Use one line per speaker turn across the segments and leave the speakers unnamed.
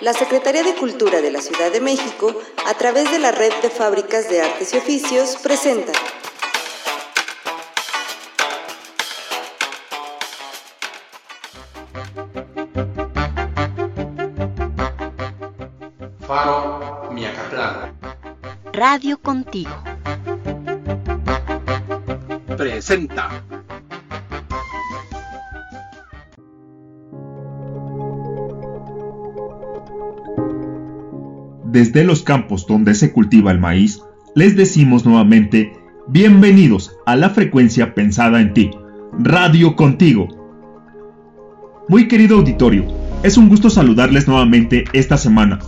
la Secretaría de Cultura de la Ciudad de México, a través de la Red de Fábricas de Artes y Oficios, presenta
Faro Miacatlán.
Radio Contigo.
Presenta.
Desde los campos donde se cultiva el maíz, les decimos nuevamente, bienvenidos a la frecuencia pensada en ti, Radio Contigo. Muy querido auditorio, es un gusto saludarles nuevamente esta semana.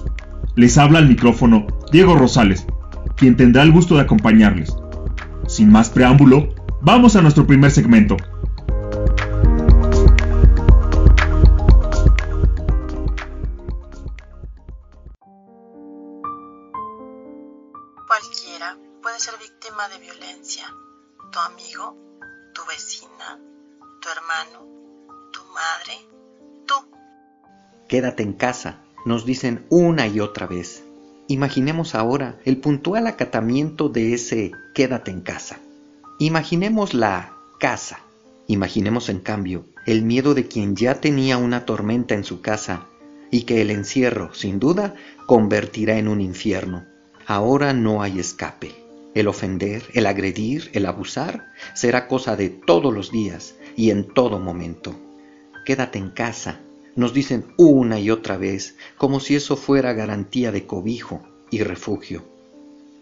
Les habla al micrófono Diego Rosales, quien tendrá el gusto de acompañarles. Sin más preámbulo, vamos a nuestro primer segmento.
Quédate en casa, nos dicen una y otra vez. Imaginemos ahora el puntual acatamiento de ese quédate en casa. Imaginemos la casa. Imaginemos en cambio el miedo de quien ya tenía una tormenta en su casa y que el encierro, sin duda, convertirá en un infierno. Ahora no hay escape. El ofender, el agredir, el abusar será cosa de todos los días y en todo momento. Quédate en casa, nos dicen una y otra vez, como si eso fuera garantía de cobijo y refugio.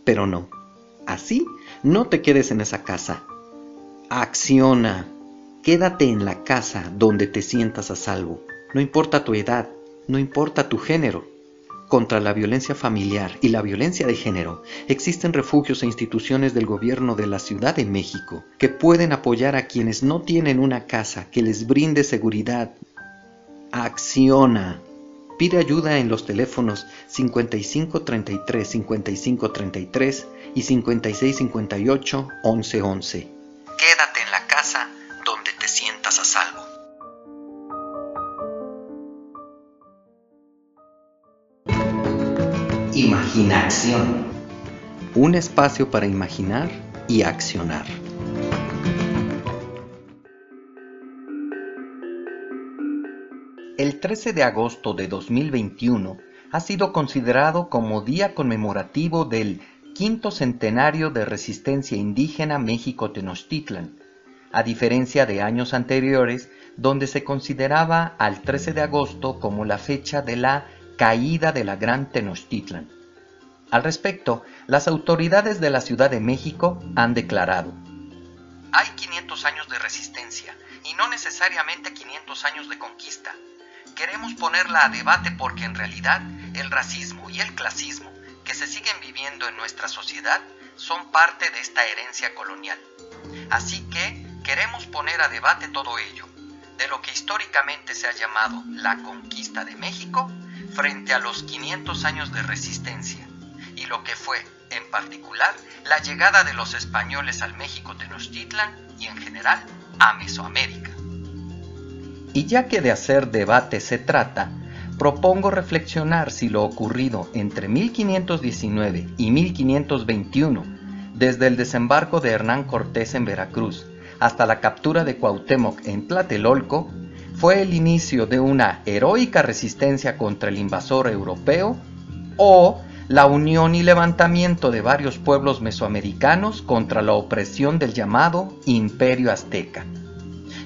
Pero no, así no te quedes en esa casa. Acciona, quédate en la casa donde te sientas a salvo. No importa tu edad, no importa tu género. Contra la violencia familiar y la violencia de género existen refugios e instituciones del gobierno de la Ciudad de México que pueden apoyar a quienes no tienen una casa que les brinde seguridad. Acciona. Pide ayuda en los teléfonos 5533 5533 y 5658 1111. Quédate en la casa donde te sientas a salvo. Imaginación. Un espacio para imaginar y accionar. El 13 de agosto de 2021 ha sido considerado como día conmemorativo del quinto centenario de resistencia indígena México-Tenochtitlan, a diferencia de años anteriores donde se consideraba al 13 de agosto como la fecha de la caída de la Gran Tenochtitlan. Al respecto, las autoridades de la Ciudad de México han declarado, hay 500 años de resistencia y no necesariamente 500 años de conquista. Queremos ponerla a debate porque en realidad el racismo y el clasismo que se siguen viviendo en nuestra sociedad son parte de esta herencia colonial. Así que queremos poner a debate todo ello, de lo que históricamente se ha llamado la conquista de México frente a los 500 años de resistencia y lo que fue, en particular, la llegada de los españoles al México Tenochtitlan y en general a Mesoamérica. Y ya que de hacer debate se trata, propongo reflexionar si lo ocurrido entre 1519 y 1521, desde el desembarco de Hernán Cortés en Veracruz hasta la captura de Cuauhtémoc en Tlatelolco, fue el inicio de una heroica resistencia contra el invasor europeo o la unión y levantamiento de varios pueblos mesoamericanos contra la opresión del llamado Imperio Azteca.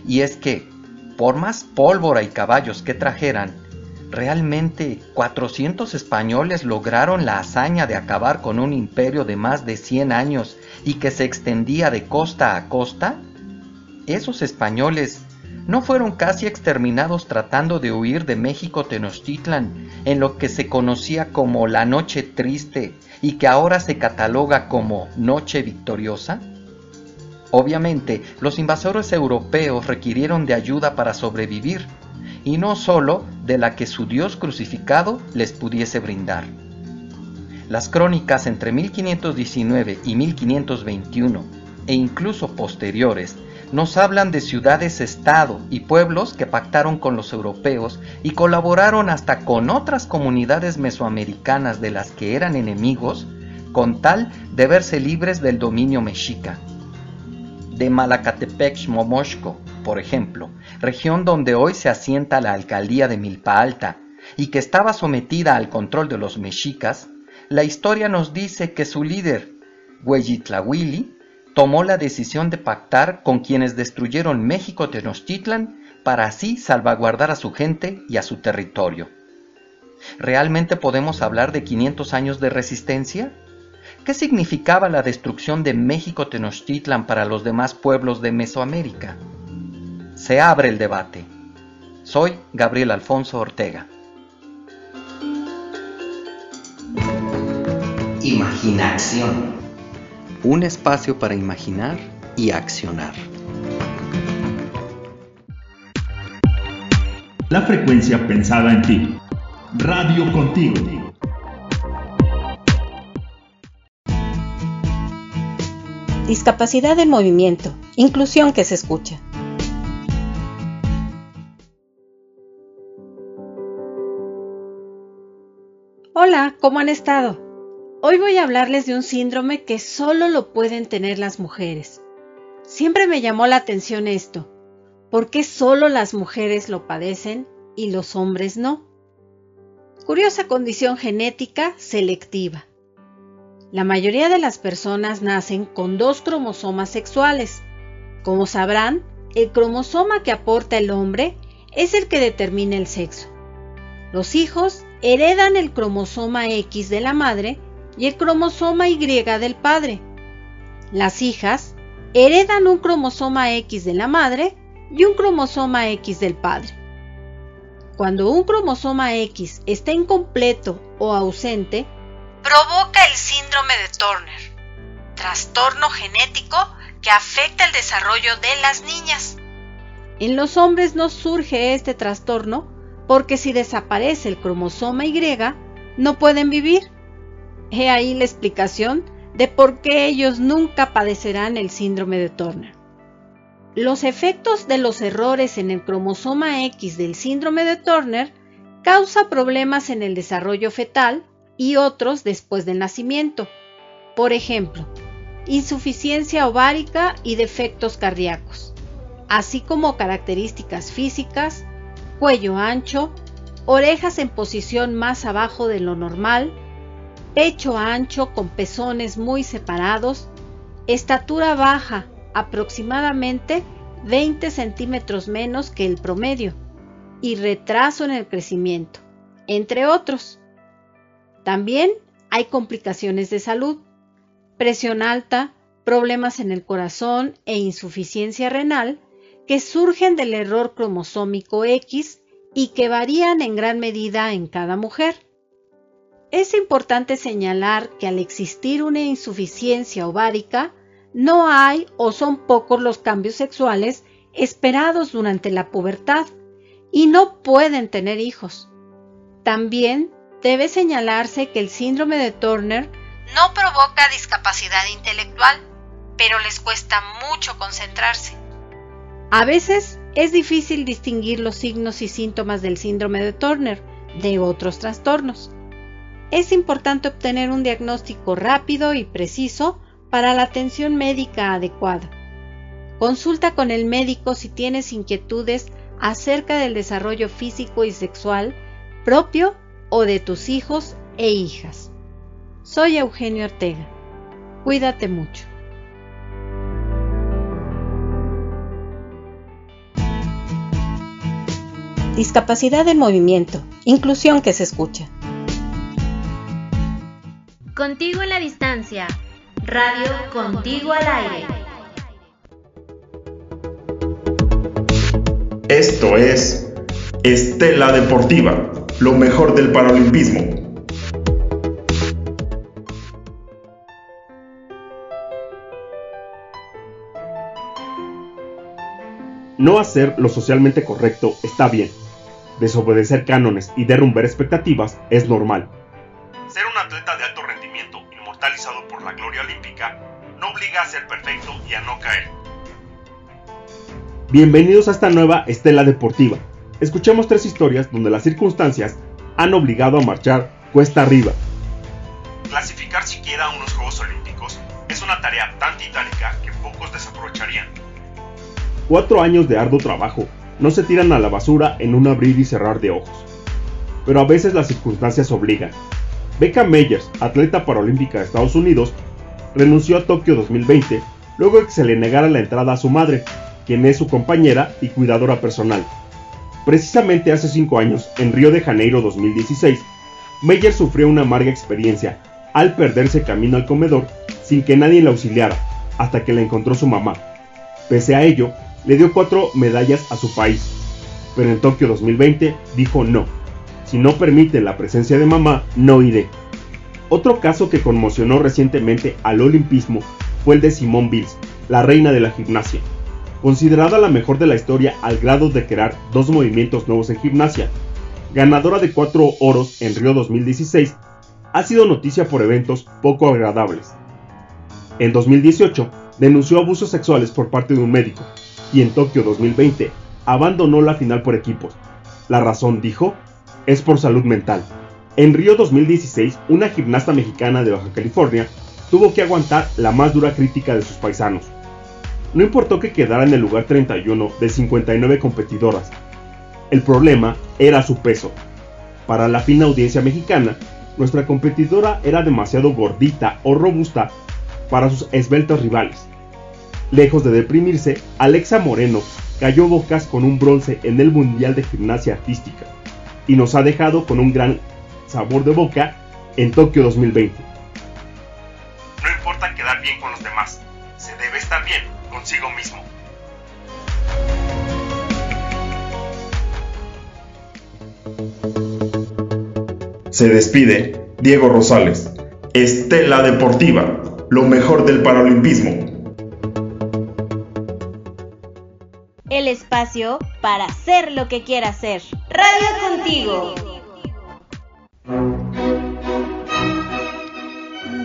Y es que, por más pólvora y caballos que trajeran, ¿realmente 400 españoles lograron la hazaña de acabar con un imperio de más de 100 años y que se extendía de costa a costa? Esos españoles no fueron casi exterminados tratando de huir de México Tenochtitlan en lo que se conocía como la Noche Triste y que ahora se cataloga como Noche Victoriosa? Obviamente, los invasores europeos requirieron de ayuda para sobrevivir, y no sólo de la que su Dios crucificado les pudiese brindar. Las crónicas entre 1519 y 1521, e incluso posteriores, nos hablan de ciudades-estado y pueblos que pactaron con los europeos y colaboraron hasta con otras comunidades mesoamericanas de las que eran enemigos, con tal de verse libres del dominio mexica. De Malacatepec, Momoshco, por ejemplo, región donde hoy se asienta la alcaldía de Milpa Alta y que estaba sometida al control de los mexicas, la historia nos dice que su líder, Hueyitlahuili, tomó la decisión de pactar con quienes destruyeron México Tenochtitlan para así salvaguardar a su gente y a su territorio. ¿Realmente podemos hablar de 500 años de resistencia? ¿Qué significaba la destrucción de México Tenochtitlan para los demás pueblos de Mesoamérica? Se abre el debate. Soy Gabriel Alfonso Ortega.
Imaginación
un espacio para imaginar y accionar.
La frecuencia pensada en ti. Radio contigo.
Discapacidad en movimiento. Inclusión que se escucha. Hola, ¿cómo han estado? Hoy voy a hablarles de un síndrome que solo lo pueden tener las mujeres. Siempre me llamó la atención esto. ¿Por qué solo las mujeres lo padecen y los hombres no? Curiosa condición genética selectiva. La mayoría de las personas nacen con dos cromosomas sexuales. Como sabrán, el cromosoma que aporta el hombre es el que determina el sexo. Los hijos heredan el cromosoma X de la madre y el cromosoma Y del padre. Las hijas heredan un cromosoma X de la madre y un cromosoma X del padre. Cuando un cromosoma X está incompleto o ausente, provoca síndrome de Turner, trastorno genético que afecta el desarrollo de las niñas. En los hombres no surge este trastorno porque si desaparece el cromosoma Y, no pueden vivir. He ahí la explicación de por qué ellos nunca padecerán el síndrome de Turner. Los efectos de los errores en el cromosoma X del síndrome de Turner causa problemas en el desarrollo fetal y otros después del nacimiento. Por ejemplo, insuficiencia ovárica y defectos cardíacos, así como características físicas, cuello ancho, orejas en posición más abajo de lo normal, pecho ancho con pezones muy separados, estatura baja, aproximadamente 20 centímetros menos que el promedio, y retraso en el crecimiento, entre otros. También hay complicaciones de salud, presión alta, problemas en el corazón e insuficiencia renal que surgen del error cromosómico X y que varían en gran medida en cada mujer. Es importante señalar que al existir una insuficiencia ovárica, no hay o son pocos los cambios sexuales esperados durante la pubertad y no pueden tener hijos. También debe señalarse que el síndrome de Turner no provoca discapacidad intelectual, pero les cuesta mucho concentrarse. A veces es difícil distinguir los signos y síntomas del síndrome de Turner de otros trastornos es importante obtener un diagnóstico rápido y preciso para la atención médica adecuada. Consulta con el médico si tienes inquietudes acerca del desarrollo físico y sexual propio o de tus hijos e hijas. Soy Eugenio Ortega. Cuídate mucho. Discapacidad en movimiento. Inclusión que se escucha.
Contigo en la distancia. Radio Contigo al aire.
Esto es Estela Deportiva, lo mejor del paralimpismo. No hacer lo socialmente correcto está bien. Desobedecer cánones y derrumbar expectativas es normal. Ser un atleta de alto rendimiento inmortalizado por la gloria olímpica no obliga a ser perfecto y a no caer. Bienvenidos a esta nueva estela deportiva. Escuchemos tres historias donde las circunstancias han obligado a marchar cuesta arriba. Clasificar siquiera a unos Juegos Olímpicos es una tarea tan titánica que pocos desaprovecharían. Cuatro años de arduo trabajo no se tiran a la basura en un abrir y cerrar de ojos. Pero a veces las circunstancias obligan. Becca Meyers, atleta paralímpica de Estados Unidos, renunció a Tokio 2020 luego de que se le negara la entrada a su madre, quien es su compañera y cuidadora personal. Precisamente hace 5 años, en Río de Janeiro 2016, Meyer sufrió una amarga experiencia al perderse camino al comedor sin que nadie la auxiliara, hasta que la encontró su mamá. Pese a ello, le dio cuatro medallas a su país, pero en Tokio 2020 dijo no. Si no permite la presencia de mamá, no iré. Otro caso que conmocionó recientemente al olimpismo fue el de Simone Biles, la reina de la gimnasia. Considerada la mejor de la historia al grado de crear dos movimientos nuevos en gimnasia, ganadora de cuatro oros en Río 2016, ha sido noticia por eventos poco agradables. En 2018, denunció abusos sexuales por parte de un médico y en Tokio 2020 abandonó la final por equipos. La razón, dijo, es por salud mental. En Río 2016, una gimnasta mexicana de Baja California tuvo que aguantar la más dura crítica de sus paisanos. No importó que quedara en el lugar 31 de 59 competidoras. El problema era su peso. Para la fina audiencia mexicana, nuestra competidora era demasiado gordita o robusta para sus esbeltos rivales. Lejos de deprimirse, Alexa Moreno cayó bocas con un bronce en el Mundial de Gimnasia Artística y nos ha dejado con un gran sabor de boca en Tokio 2020. No importa quedar bien con los demás, debe estar bien consigo mismo. Se despide Diego Rosales, Estela Deportiva, lo mejor del paralimpismo.
El espacio para hacer lo que quiera hacer. Radio contigo.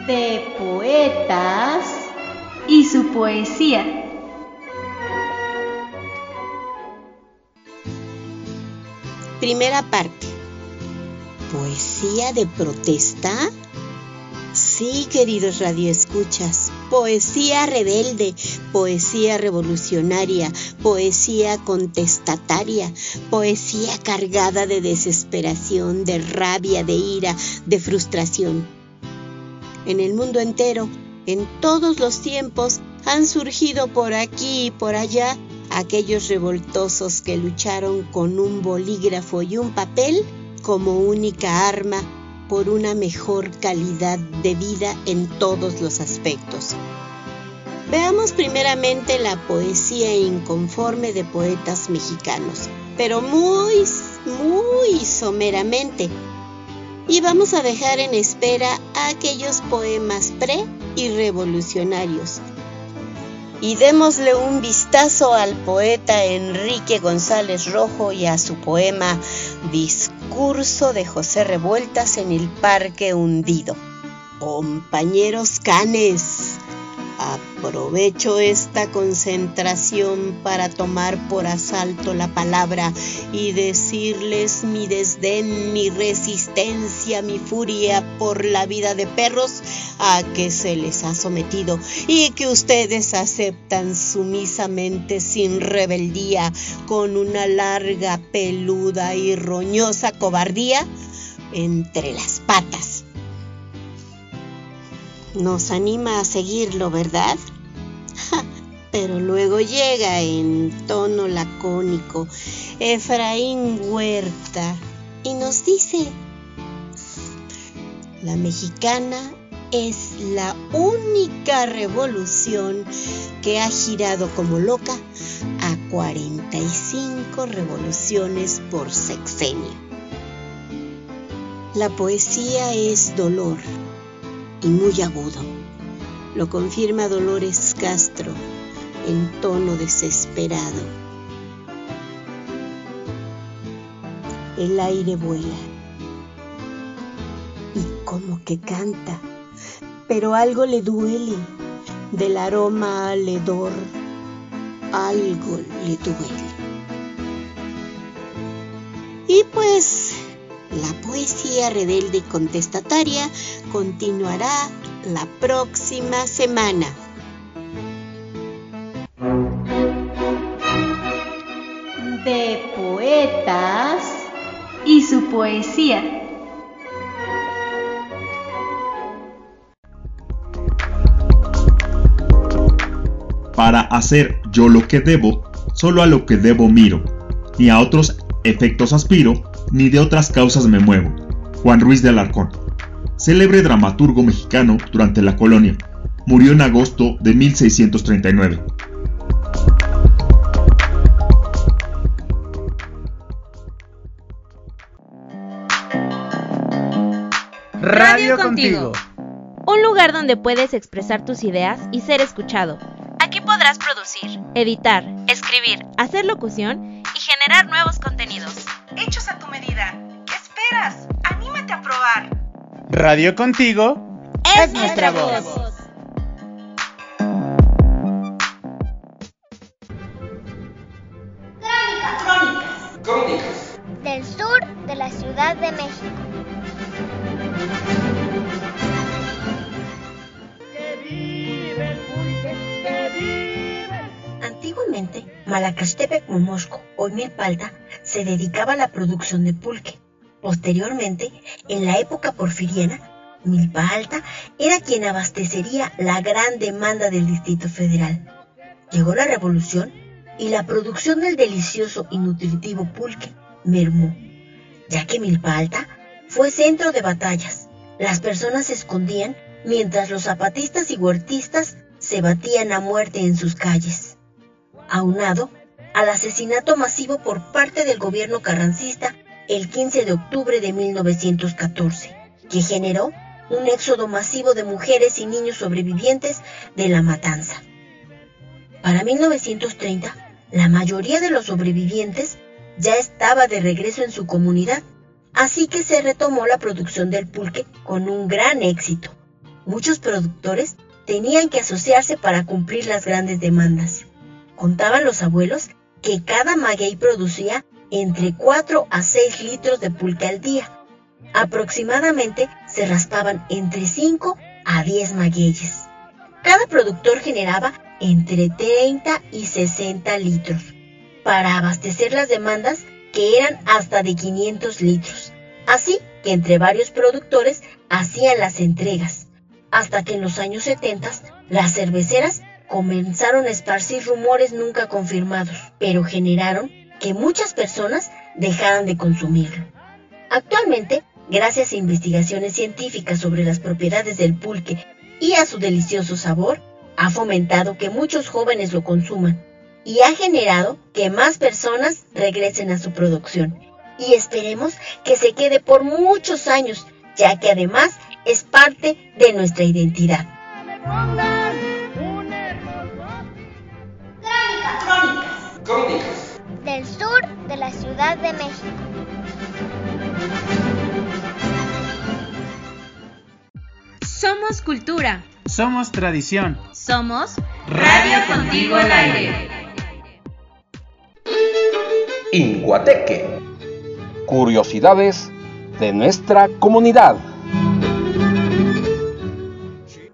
De poetas y su poesía.
Primera parte. ¿Poesía de protesta? Sí, queridos radioescuchas, poesía rebelde, poesía revolucionaria, poesía contestataria, poesía cargada de desesperación, de rabia, de ira, de frustración. En el mundo entero, en todos los tiempos, han surgido por aquí y por allá aquellos revoltosos que lucharon con un bolígrafo y un papel como única arma por una mejor calidad de vida en todos los aspectos. Veamos primeramente la poesía inconforme de poetas mexicanos, pero muy, muy someramente. Y vamos a dejar en espera aquellos poemas pre y revolucionarios. Y démosle un vistazo al poeta Enrique González Rojo y a su poema Discurso de José Revueltas en el Parque Hundido. Compañeros canes, Aprovecho esta concentración para tomar por asalto la palabra y decirles mi desdén, mi resistencia, mi furia por la vida de perros a que se les ha sometido y que ustedes aceptan sumisamente sin rebeldía con una larga, peluda y roñosa cobardía entre las patas nos anima a seguirlo, ¿verdad? Pero luego llega en tono lacónico Efraín Huerta y nos dice, la mexicana es la única revolución que ha girado como loca a 45 revoluciones por sexenio. La poesía es dolor y muy agudo. Lo confirma Dolores Castro en tono desesperado. El aire vuela y como que canta, pero algo le duele del aroma al hedor algo le duele. Y pues la poesía rebelde y contestataria continuará la próxima semana.
De poetas y su poesía.
Para hacer yo lo que debo, solo a lo que debo miro, ni a otros efectos aspiro, ni de otras causas me muevo. Juan Ruiz de Alarcón, célebre dramaturgo mexicano durante la colonia, murió en agosto de 1639.
Radio contigo. Un lugar donde puedes expresar tus ideas y ser escuchado. Aquí podrás producir, editar, escribir, hacer locución y generar nuevos contenidos.
Hechos a tu ¿Qué esperas? Anímate a probar.
Radio Contigo
es nuestra voz.
Crónicas.
Del sur de la Ciudad de México.
Antiguamente, Malacastepec Momosco, hoy Milpalta, se dedicaba a la producción de pulque. Posteriormente, en la época porfiriana, Milpa Alta era quien abastecería la gran demanda del Distrito Federal. Llegó la revolución y la producción del delicioso y nutritivo pulque mermó, ya que Milpa Alta fue centro de batallas. Las personas se escondían mientras los zapatistas y huertistas se batían a muerte en sus calles. Aunado al asesinato masivo por parte del gobierno carrancista el 15 de octubre de 1914, que generó un éxodo masivo de mujeres y niños sobrevivientes de la matanza. Para 1930, la mayoría de los sobrevivientes ya estaba de regreso en su comunidad, así que se retomó la producción del pulque con un gran éxito. Muchos productores tenían que asociarse para cumplir las grandes demandas. Contaban los abuelos que cada maguey producía entre 4 a 6 litros de pulque al día. Aproximadamente se raspaban entre 5 a 10 magueyes. Cada productor generaba entre 30 y 60 litros para abastecer las demandas que eran hasta de 500 litros. Así que entre varios productores hacían las entregas, hasta que en los años 70 las cerveceras comenzaron a esparcir rumores nunca confirmados, pero generaron que muchas personas dejaran de consumirlo. Actualmente, gracias a investigaciones científicas sobre las propiedades del pulque y a su delicioso sabor, ha fomentado que muchos jóvenes lo consuman y ha generado que más personas regresen a su producción. Y esperemos que se quede por muchos años, ya que además es parte de nuestra identidad.
Del sur de la Ciudad de México.
Somos cultura.
Somos tradición.
Somos
Radio Contigo al aire. Inguateque.
Curiosidades de nuestra comunidad.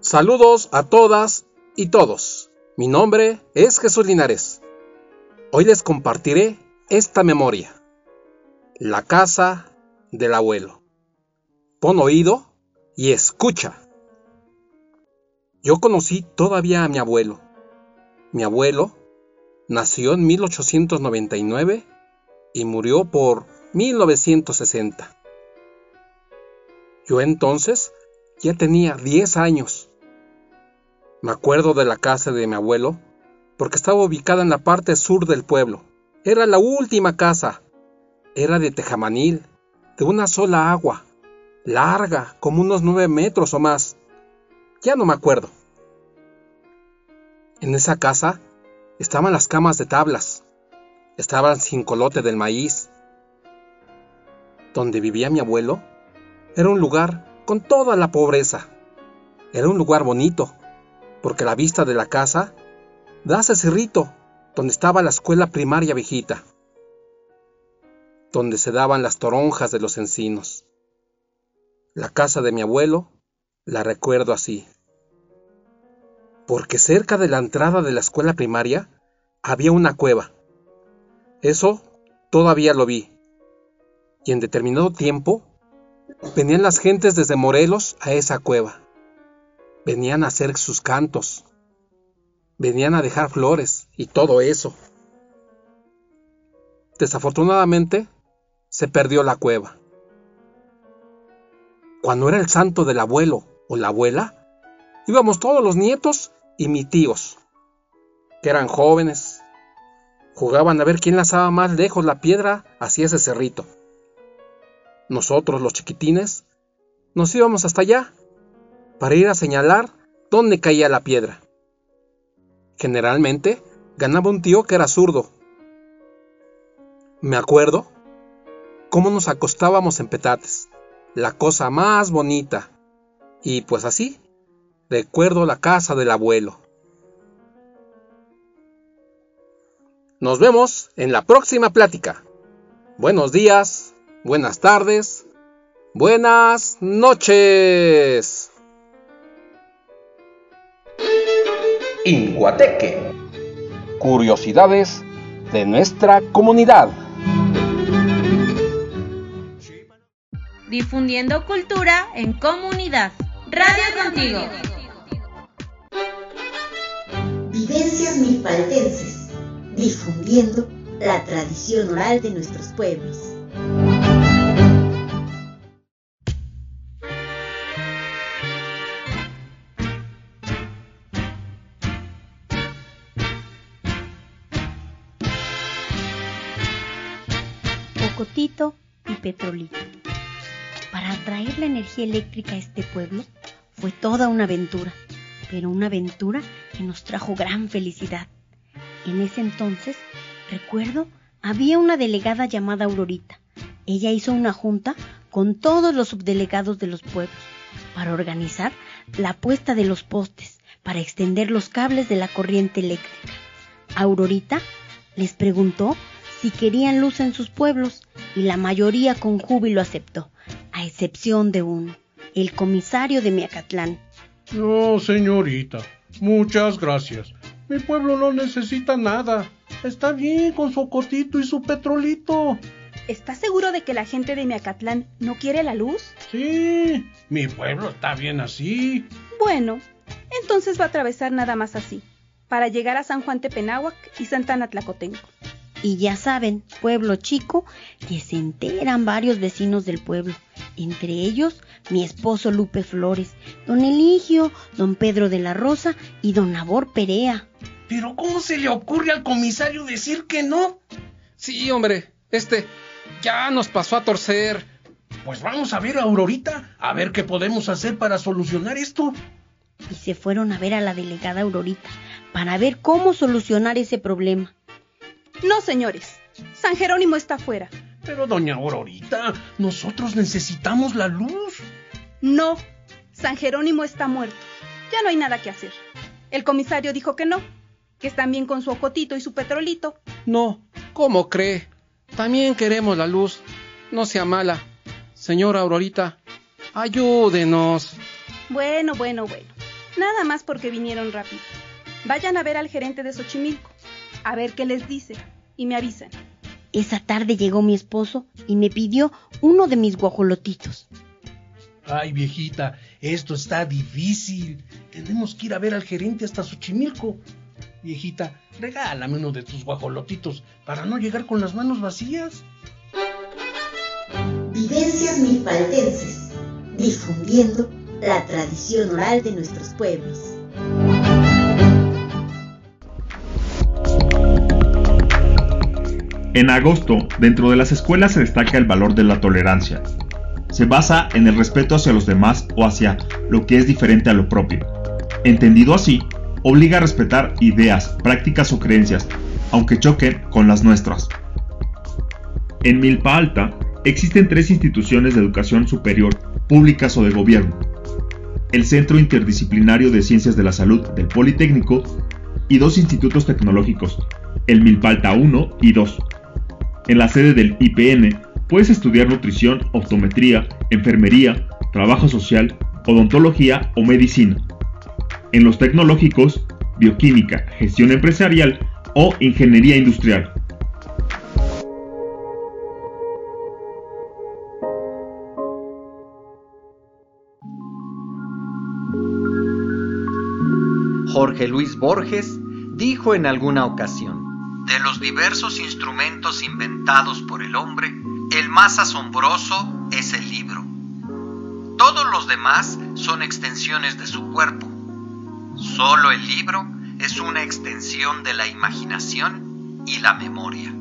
Saludos a todas y todos. Mi nombre es Jesús Linares. Hoy les compartiré esta memoria. La casa del abuelo. Pon oído y escucha. Yo conocí todavía a mi abuelo. Mi abuelo nació en 1899 y murió por 1960. Yo entonces ya tenía 10 años. Me acuerdo de la casa de mi abuelo porque estaba ubicada en la parte sur del pueblo. Era la última casa. Era de tejamanil, de una sola agua, larga, como unos 9 metros o más. Ya no me acuerdo. En esa casa estaban las camas de tablas, estaban sin colote del maíz. Donde vivía mi abuelo era un lugar con toda la pobreza. Era un lugar bonito, porque la vista de la casa da a ese cerrito donde estaba la escuela primaria viejita, donde se daban las toronjas de los encinos. La casa de mi abuelo la recuerdo así, porque cerca de la entrada de la escuela primaria había una cueva. Eso todavía lo vi. Y en determinado tiempo venían las gentes desde Morelos a esa cueva. Venían a hacer sus cantos. Venían a dejar flores y todo eso. Desafortunadamente, se perdió la cueva. Cuando era el santo del abuelo o la abuela, íbamos todos los nietos y mis tíos, que eran jóvenes, jugaban a ver quién lanzaba más lejos la piedra hacia ese cerrito. Nosotros, los chiquitines, nos íbamos hasta allá para ir a señalar dónde caía la piedra. Generalmente ganaba un tío que era zurdo. Me acuerdo cómo nos acostábamos en petates, la cosa más bonita. Y pues así, recuerdo la casa del abuelo. Nos vemos en la próxima plática. Buenos días, buenas tardes, buenas noches.
Inguateque.
Curiosidades de nuestra comunidad.
Difundiendo cultura en comunidad. Radio contigo.
Vivencias milpaltenses, difundiendo la tradición oral de nuestros pueblos.
Para atraer la energía eléctrica a este pueblo fue toda una aventura, pero una aventura que nos trajo gran felicidad. En ese entonces, recuerdo, había una delegada llamada Aurorita. Ella hizo una junta con todos los subdelegados de los pueblos para organizar la puesta de los postes, para extender los cables de la corriente eléctrica. Aurorita les preguntó si querían luz en sus pueblos y la mayoría con júbilo aceptó, a excepción de uno, el comisario de Miacatlán.
No, señorita, muchas gracias. Mi pueblo no necesita nada. Está bien con su cotito y su petrolito.
¿Estás seguro de que la gente de Miacatlán no quiere la luz?
Sí, mi pueblo está bien así.
Bueno, entonces va a atravesar nada más así, para llegar a San Juan Tepenáhuac y Santana Tlacotenco.
Y ya saben, pueblo chico, que se enteran varios vecinos del pueblo, entre ellos mi esposo Lupe Flores, don Eligio, don Pedro de la Rosa y don Nabor Perea.
Pero ¿cómo se le ocurre al comisario decir que no?
Sí, hombre, este ya nos pasó a torcer.
Pues vamos a ver a Aurorita, a ver qué podemos hacer para solucionar esto.
Y se fueron a ver a la delegada Aurorita para ver cómo solucionar ese problema.
No, señores. San Jerónimo está fuera.
Pero, doña Aurorita, nosotros necesitamos la luz.
No. San Jerónimo está muerto. Ya no hay nada que hacer. El comisario dijo que no, que están bien con su ojotito y su petrolito.
No, ¿cómo cree? También queremos la luz. No sea mala. Señora Aurorita, ayúdenos.
Bueno, bueno, bueno. Nada más porque vinieron rápido. Vayan a ver al gerente de Xochimilco a ver qué les dice y me avisan.
Esa tarde llegó mi esposo y me pidió uno de mis guajolotitos.
Ay, viejita, esto está difícil. Tenemos que ir a ver al gerente hasta Xochimilco. Viejita, regálame uno de tus guajolotitos para no llegar con las manos vacías.
Vivencias milpaltenses, difundiendo la tradición oral de nuestros pueblos.
En agosto, dentro de las escuelas se destaca el valor de la tolerancia. Se basa en el respeto hacia los demás o hacia lo que es diferente a lo propio. Entendido así, obliga a respetar ideas, prácticas o creencias, aunque choquen con las nuestras. En Milpa Alta existen tres instituciones de educación superior, públicas o de gobierno. El Centro Interdisciplinario de Ciencias de la Salud del Politécnico y dos institutos tecnológicos,
el Milpalta 1 y 2. En la sede del IPN puedes estudiar nutrición, optometría, enfermería, trabajo social, odontología o medicina. En los tecnológicos, bioquímica, gestión empresarial o ingeniería industrial.
Jorge Luis Borges dijo en alguna ocasión, de los diversos instrumentos inventados por el hombre, el más asombroso es el libro. Todos los demás son extensiones de su cuerpo. Solo el libro es una extensión de la imaginación y la memoria.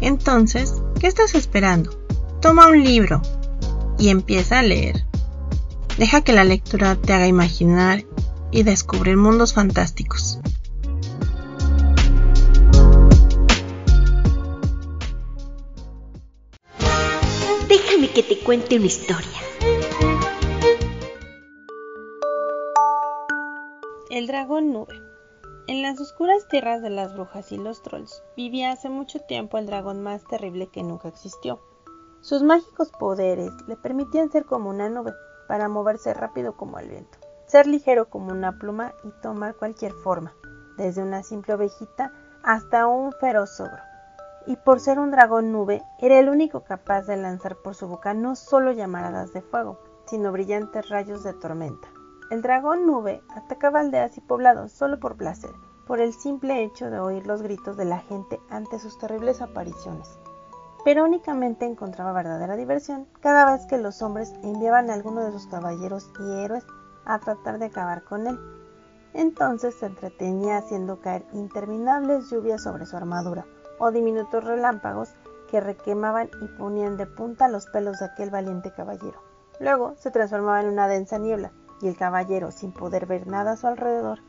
Entonces, ¿qué estás esperando? Toma un libro y empieza a leer. Deja que la lectura te haga imaginar y descubrir mundos fantásticos.
Que te cuente una historia.
El dragón nube. En las oscuras tierras de las brujas y los trolls vivía hace mucho tiempo el dragón más terrible que nunca existió. Sus mágicos poderes le permitían ser como una nube, para moverse rápido como el viento ser ligero como una pluma y tomar cualquier forma, desde una simple ovejita hasta un feroz ogro. Y por ser un dragón nube, era el único capaz de lanzar por su boca no solo llamaradas de fuego, sino brillantes rayos de tormenta. El dragón nube atacaba aldeas y poblados solo por placer, por el simple hecho de oír los gritos de la gente ante sus terribles apariciones. Pero únicamente encontraba verdadera diversión cada vez que los hombres enviaban a alguno de sus caballeros y héroes a tratar de acabar con él. Entonces se entretenía haciendo caer interminables lluvias sobre su armadura o diminutos relámpagos que requemaban y ponían de punta los pelos de aquel valiente caballero. Luego se transformaba en una densa niebla y el caballero, sin poder ver nada a su alrededor,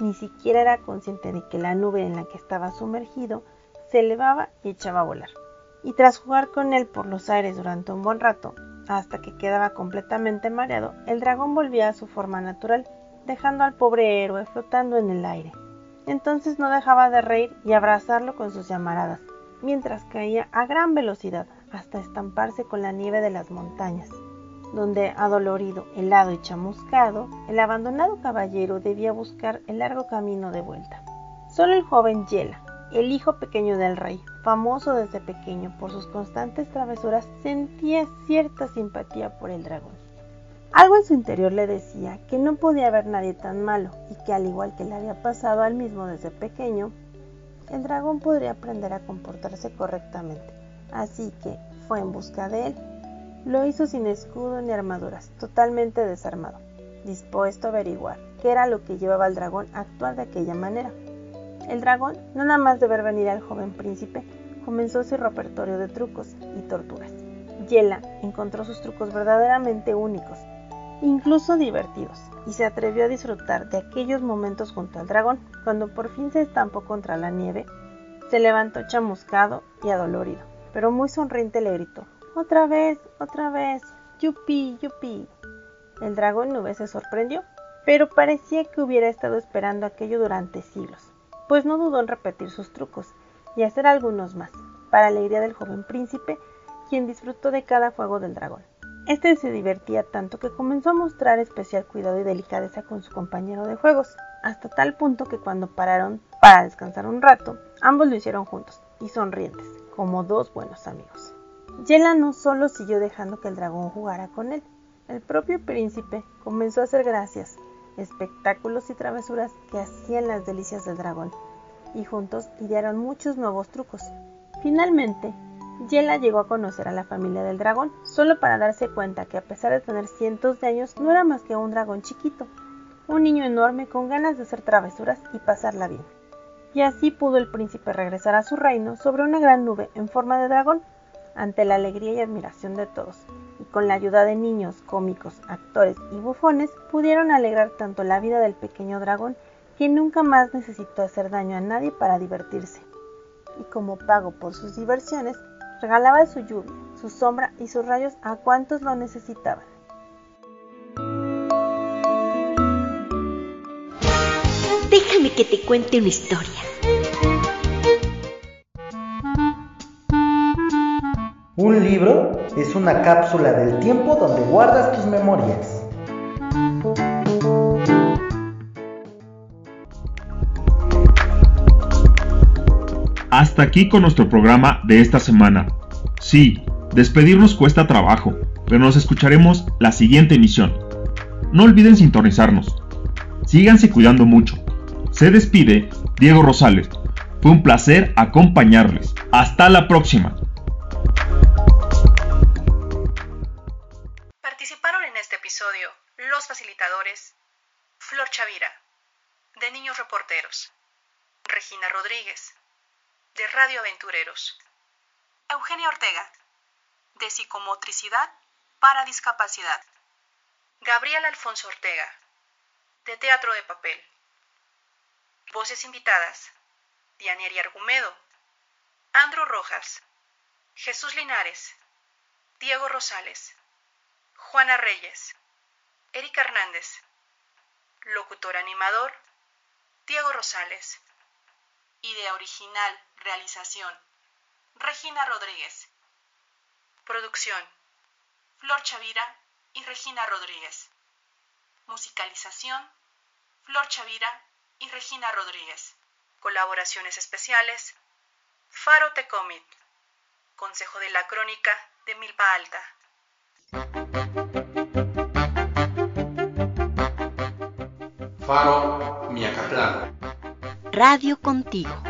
ni siquiera era consciente de que la nube en la que estaba sumergido se elevaba y echaba a volar. Y tras jugar con él por los aires durante un buen rato, hasta que quedaba completamente mareado, el dragón volvía a su forma natural, dejando al pobre héroe flotando en el aire. Entonces no dejaba de reír y abrazarlo con sus llamaradas, mientras caía a gran velocidad hasta estamparse con la nieve de las montañas, donde, adolorido, helado y chamuscado, el abandonado caballero debía buscar el largo camino de vuelta. Solo el joven Yela, el hijo pequeño del rey, famoso desde pequeño por sus constantes travesuras, sentía cierta simpatía por el dragón. Algo en su interior le decía que no podía haber nadie tan malo y que al igual que le había pasado al mismo desde pequeño, el dragón podría aprender a comportarse correctamente. Así que fue en busca de él. Lo hizo sin escudo ni armaduras, totalmente desarmado, dispuesto a averiguar qué era lo que llevaba al dragón a actuar de aquella manera. El dragón, nada más de ver venir al joven príncipe, comenzó su repertorio de trucos y torturas. Yela encontró sus trucos verdaderamente únicos, incluso divertidos, y se atrevió a disfrutar de aquellos momentos junto al dragón, cuando por fin se estampó contra la nieve, se levantó chamuscado y adolorido, pero muy sonriente le gritó, otra vez, otra vez, yupi, yupi. El dragón nube se sorprendió, pero parecía que hubiera estado esperando aquello durante siglos pues no dudó en repetir sus trucos y hacer algunos más, para alegría del joven príncipe, quien disfrutó de cada fuego del dragón. Este se divertía tanto que comenzó a mostrar especial cuidado y delicadeza con su compañero de juegos, hasta tal punto que cuando pararon para descansar un rato, ambos lo hicieron juntos y sonrientes, como dos buenos amigos. Yela no solo siguió dejando que el dragón jugara con él, el propio príncipe comenzó a hacer gracias, espectáculos y travesuras que hacían las delicias del dragón, y juntos idearon muchos nuevos trucos. Finalmente, Yela llegó a conocer a la familia del dragón, solo para darse cuenta que a pesar de tener cientos de años no era más que un dragón chiquito, un niño enorme con ganas de hacer travesuras y pasarla bien. Y así pudo el príncipe regresar a su reino sobre una gran nube en forma de dragón, ante la alegría y admiración de todos, y con la ayuda de niños, cómicos, actores y bufones, pudieron alegrar tanto la vida del pequeño dragón que nunca más necesitó hacer daño a nadie para divertirse. Y como pago por sus diversiones, Regalaban su lluvia, su sombra y sus rayos a cuantos lo necesitaban.
Déjame que te cuente una historia.
Un libro es una cápsula del tiempo donde guardas tus memorias.
Hasta aquí con nuestro programa de esta semana. Sí, despedirnos cuesta trabajo, pero nos escucharemos la siguiente emisión. No olviden sintonizarnos. Síganse cuidando mucho. Se despide Diego Rosales. Fue un placer acompañarles. Hasta la próxima.
De Radio Aventureros, Eugenia Ortega, de Psicomotricidad para Discapacidad, Gabriel Alfonso Ortega, de Teatro de Papel. Voces invitadas, Dianieri Argumedo, Andro Rojas, Jesús Linares, Diego Rosales, Juana Reyes, Erika Hernández, locutor animador, Diego Rosales. Idea original, realización, Regina Rodríguez. Producción, Flor Chavira y Regina Rodríguez. Musicalización, Flor Chavira y Regina Rodríguez. Colaboraciones especiales, Faro Tecomit. Consejo de la Crónica de Milpa Alta.
Faro Miacatlán.
Radio contigo.